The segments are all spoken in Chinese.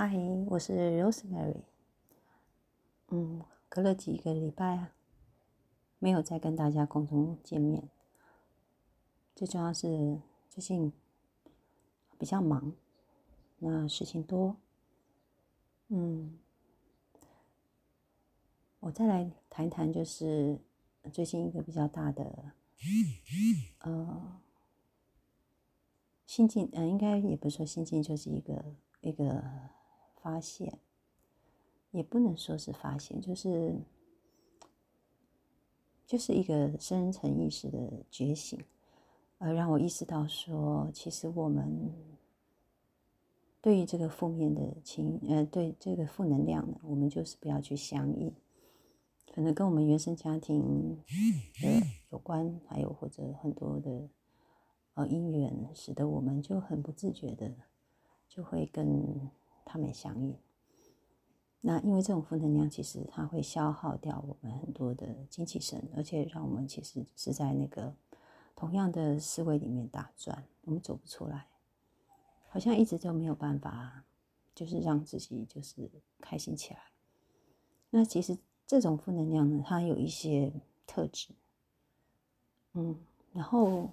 嗨，我是 Rosemary。嗯，隔了几个礼拜啊，没有再跟大家共同见面。最重要是最近比较忙，那事情多。嗯，我再来谈一谈，就是最近一个比较大的呃心境，呃，应该也不是说心境，就是一个一个发现。也不能说是发现，就是就是一个深层意识的觉醒，而让我意识到说，其实我们对于这个负面的情，呃，对这个负能量呢，我们就是不要去相应，可能跟我们原生家庭的有关，还有或者很多的呃因缘，使得我们就很不自觉的就会跟他们相应。那因为这种负能量，其实它会消耗掉我们很多的精气神，而且让我们其实是在那个同样的思维里面打转，我们走不出来，好像一直都没有办法，就是让自己就是开心起来。那其实这种负能量呢，它有一些特质，嗯，然后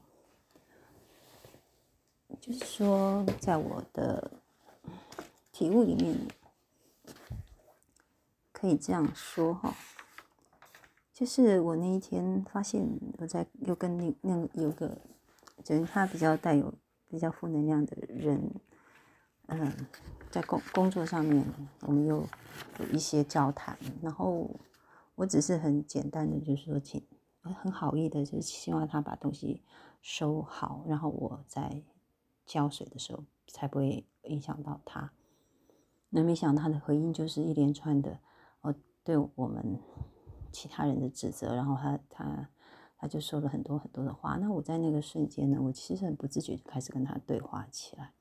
就是说，在我的体悟里面。可以这样说哈，就是我那一天发现我在又跟那那有个，就是他比较带有比较负能量的人，嗯，在工工作上面我们又有一些交谈，然后我只是很简单的就是说请很好意的，就是希望他把东西收好，然后我在浇水的时候才不会影响到他。那没想到他的回应就是一连串的哦。对我们其他人的指责，然后他他他就说了很多很多的话。那我在那个瞬间呢，我其实很不自觉就开始跟他对话起来，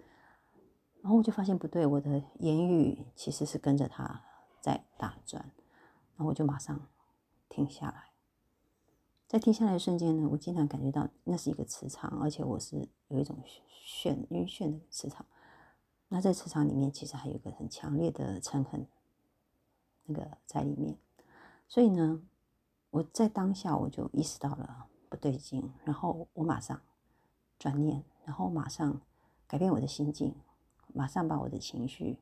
然后我就发现不对，我的言语其实是跟着他在打转，然后我就马上停下来。在停下来的瞬间呢，我经常感觉到那是一个磁场，而且我是有一种眩晕眩的磁场。那在磁场里面，其实还有一个很强烈的嗔恨。那个在里面，所以呢，我在当下我就意识到了不对劲，然后我马上转念，然后马上改变我的心境，马上把我的情绪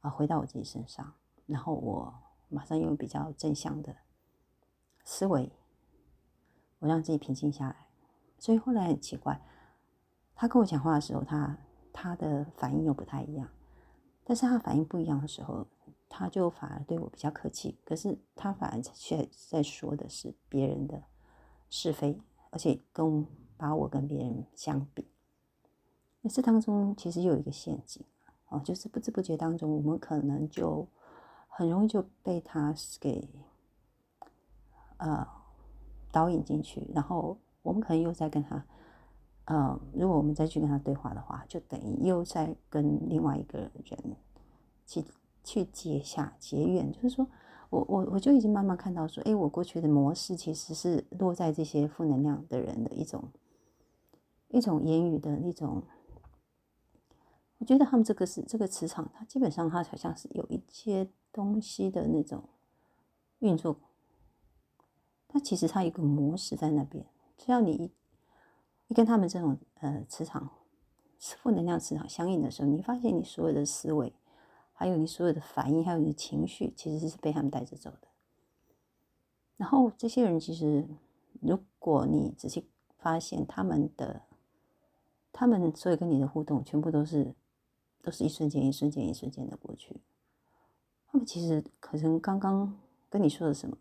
啊回到我自己身上，然后我马上用比较正向的思维，我让自己平静下来。所以后来很奇怪，他跟我讲话的时候，他他的反应又不太一样，但是他反应不一样的时候。他就反而对我比较客气，可是他反而却在说的是别人的是非，而且跟把我跟别人相比。那这当中其实有一个陷阱哦，就是不知不觉当中，我们可能就很容易就被他给呃导引进去，然后我们可能又在跟他，呃，如果我们再去跟他对话的话，就等于又在跟另外一个人去。去结下结怨，就是说我我我就已经慢慢看到说，哎，我过去的模式其实是落在这些负能量的人的一种一种言语的那种，我觉得他们这个是这个磁场，它基本上它好像是有一些东西的那种运作，它其实它有个模式在那边，只要你一你跟他们这种呃磁场负能量磁场相应的时候，你发现你所有的思维。还有你所有的反应，还有你的情绪，其实是被他们带着走的。然后这些人其实，如果你仔细发现他们的，他们所有跟你的互动，全部都是，都是一瞬间、一瞬间、一瞬间的过去。他们其实可能刚刚跟你说的什么，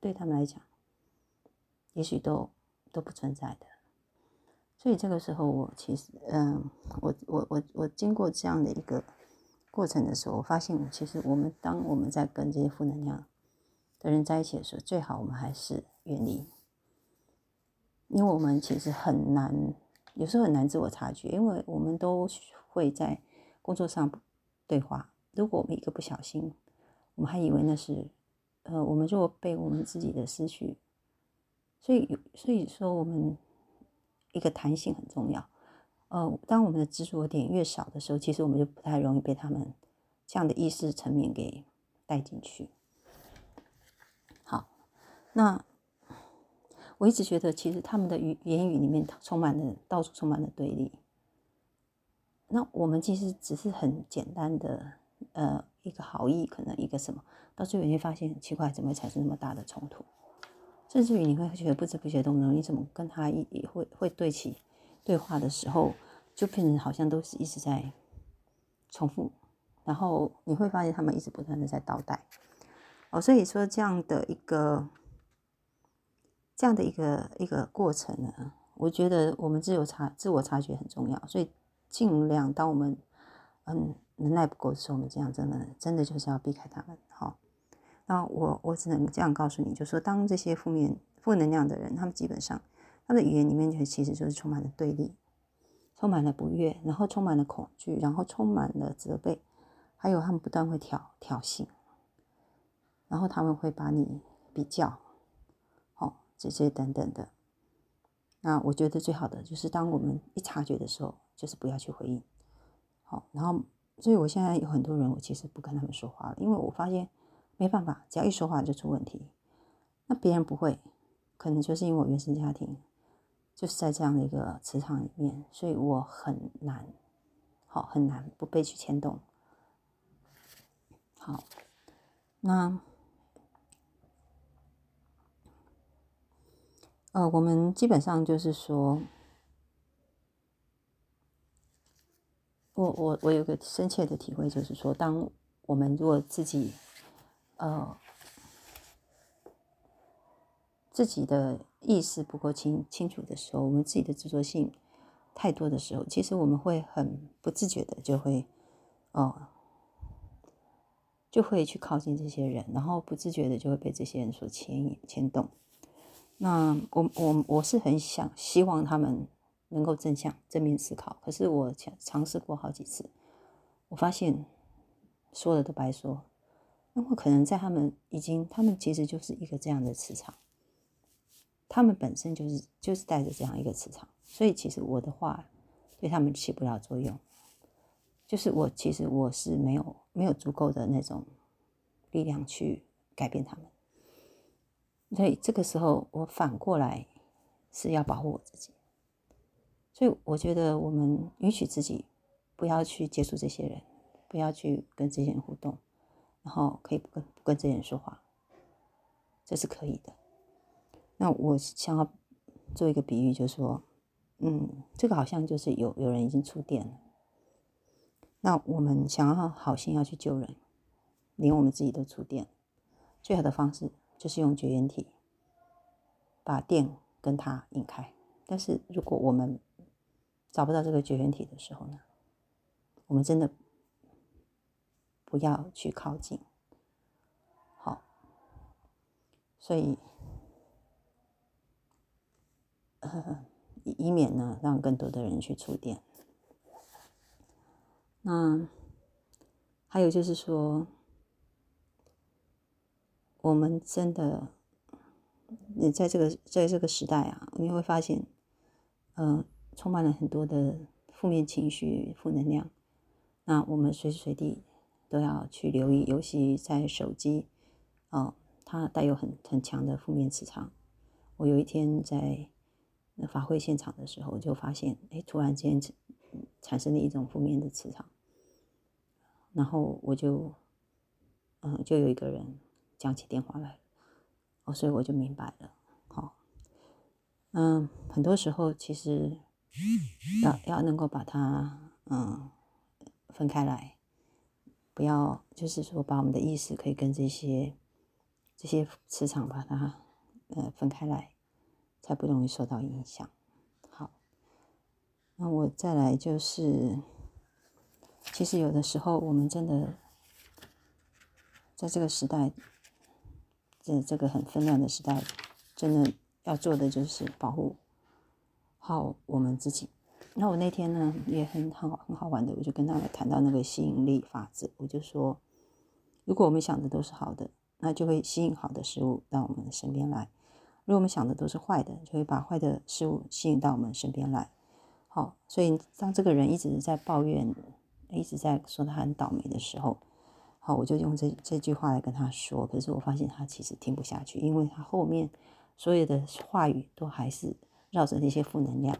对他们来讲，也许都都不存在的。所以这个时候，我其实，嗯，我我我我经过这样的一个。过程的时候，我发现，其实我们当我们在跟这些负能量的人在一起的时候，最好我们还是远离，因为我们其实很难，有时候很难自我察觉，因为我们都会在工作上对话。如果我们一个不小心，我们还以为那是，呃，我们就被我们自己的思绪，所以，所以说我们一个弹性很重要。呃，当我们的执着点越少的时候，其实我们就不太容易被他们这样的意识层面给带进去。好，那我一直觉得，其实他们的语言语里面充满了到处充满了对立。那我们其实只是很简单的，呃，一个好意，可能一个什么，到最后你会发现奇怪，怎么会产生那么大的冲突？甚至于你会觉得不知不觉当中，你怎么跟他一会会对起对话的时候，就变成好像都是一直在重复，然后你会发现他们一直不断的在倒带。哦，所以说这样的一个这样的一个一个过程呢，我觉得我们自由察自我察觉很重要，所以。尽量，当我们嗯能耐不够的时候，我们这样真的真的就是要避开他们。那我我只能这样告诉你，就说当这些负面负能量的人，他们基本上他的语言里面就其实就是充满了对立，充满了不悦，然后充满了恐惧，然后充满了责备，还有他们不断会挑挑衅，然后他们会把你比较，好这些等等的。那我觉得最好的就是当我们一察觉的时候。就是不要去回应，好，然后，所以我现在有很多人，我其实不跟他们说话了，因为我发现没办法，只要一说话就出问题。那别人不会，可能就是因为我原生家庭就是在这样的一个磁场里面，所以我很难，好，很难不被去牵动。好，那，呃，我们基本上就是说。我我我有个深切的体会，就是说，当我们如果自己，呃，自己的意识不够清清楚的时候，我们自己的执着性太多的时候，其实我们会很不自觉的就会，哦，就会去靠近这些人，然后不自觉的就会被这些人所牵引牵动。那我我我是很想希望他们。能够正向正面思考，可是我尝尝试过好几次，我发现说的都白说，因为可能在他们已经，他们其实就是一个这样的磁场，他们本身就是就是带着这样一个磁场，所以其实我的话对他们起不了作用，就是我其实我是没有没有足够的那种力量去改变他们，所以这个时候我反过来是要保护我自己。所以我觉得，我们允许自己不要去接触这些人，不要去跟这些人互动，然后可以不跟不跟这些人说话，这是可以的。那我想要做一个比喻，就是说，嗯，这个好像就是有有人已经触电了，那我们想要好心要去救人，连我们自己都触电，最好的方式就是用绝缘体把电跟它引开。但是如果我们找不到这个绝缘体的时候呢，我们真的不要去靠近，好，所以以以免呢让更多的人去触电。那还有就是说，我们真的，你在这个在这个时代啊，你会发现，嗯。充满了很多的负面情绪、负能量，那我们随时随地都要去留意，尤其在手机，哦，它带有很很强的负面磁场。我有一天在那法会现场的时候，就发现，哎，突然间产生了一种负面的磁场，然后我就，嗯，就有一个人讲起电话来，哦，所以我就明白了，好，嗯，很多时候其实。要要能够把它嗯分开来，不要就是说把我们的意识可以跟这些这些磁场把它呃分开来，才不容易受到影响。好，那我再来就是，其实有的时候我们真的在这个时代，这这个很纷乱的时代，真的要做的就是保护。好，我们自己。那我那天呢也很好很好玩的，我就跟他们谈到那个吸引力法则。我就说，如果我们想的都是好的，那就会吸引好的事物到我们身边来；如果我们想的都是坏的，就会把坏的事物吸引到我们身边来。好，所以当这个人一直在抱怨，一直在说他很倒霉的时候，好，我就用这这句话来跟他说。可是我发现他其实听不下去，因为他后面所有的话语都还是绕着那些负能量。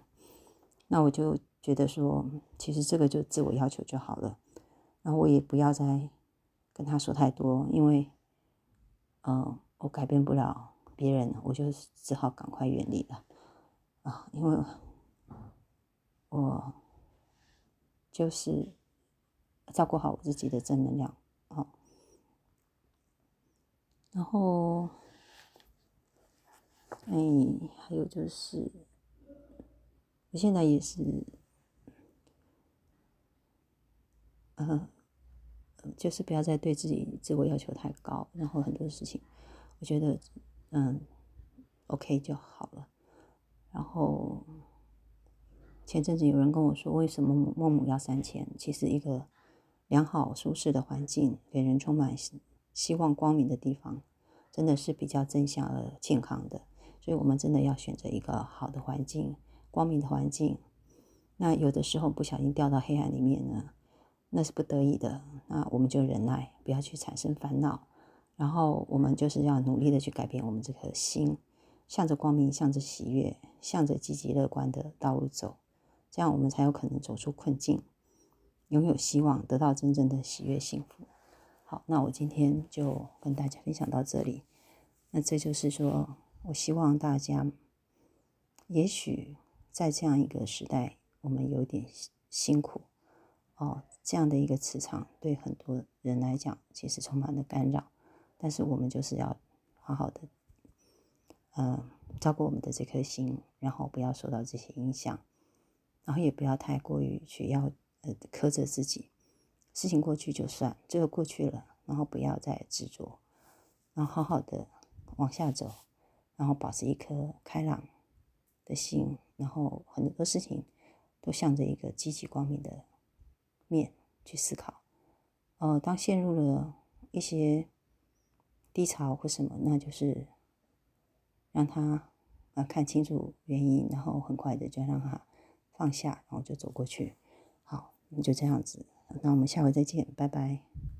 那我就觉得说，其实这个就自我要求就好了。然后我也不要再跟他说太多，因为，嗯，我改变不了别人，我就只好赶快远离了啊，因为我就是照顾好我自己的正能量。好，然后，哎，还有就是，我现在也是，呃，就是不要再对自己自我要求太高，然后很多事情，我觉得，嗯，OK 就好了。然后前阵子有人跟我说，为什么孟母要三迁？其实一个。良好舒适的环境，给人充满希望光明的地方，真的是比较正向而健康的。所以，我们真的要选择一个好的环境，光明的环境。那有的时候不小心掉到黑暗里面呢，那是不得已的。那我们就忍耐，不要去产生烦恼。然后，我们就是要努力的去改变我们这颗心，向着光明，向着喜悦，向着积极乐观的道路走。这样，我们才有可能走出困境。拥有希望，得到真正的喜悦幸福。好，那我今天就跟大家分享到这里。那这就是说，我希望大家，也许在这样一个时代，我们有点辛苦哦。这样的一个磁场，对很多人来讲，其实充满了干扰。但是我们就是要好好的，嗯，照顾我们的这颗心，然后不要受到这些影响，然后也不要太过于去要。呃，苛责自己，事情过去就算，这个过去了，然后不要再执着，然后好好的往下走，然后保持一颗开朗的心，然后很多事情都向着一个积极光明的面去思考。呃，当陷入了一些低潮或什么，那就是让他啊看清楚原因，然后很快的就让他放下，然后就走过去。好，那就这样子，那我们下回再见，拜拜。